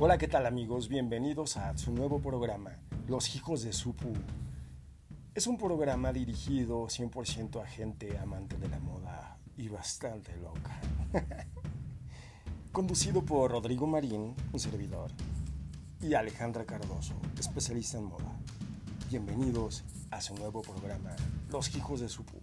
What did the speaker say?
Hola, ¿qué tal amigos? Bienvenidos a su nuevo programa, Los Hijos de Supu. Es un programa dirigido 100% a gente amante de la moda y bastante loca. Conducido por Rodrigo Marín, un servidor, y Alejandra Cardoso, especialista en moda. Bienvenidos a su nuevo programa, Los Hijos de Supu.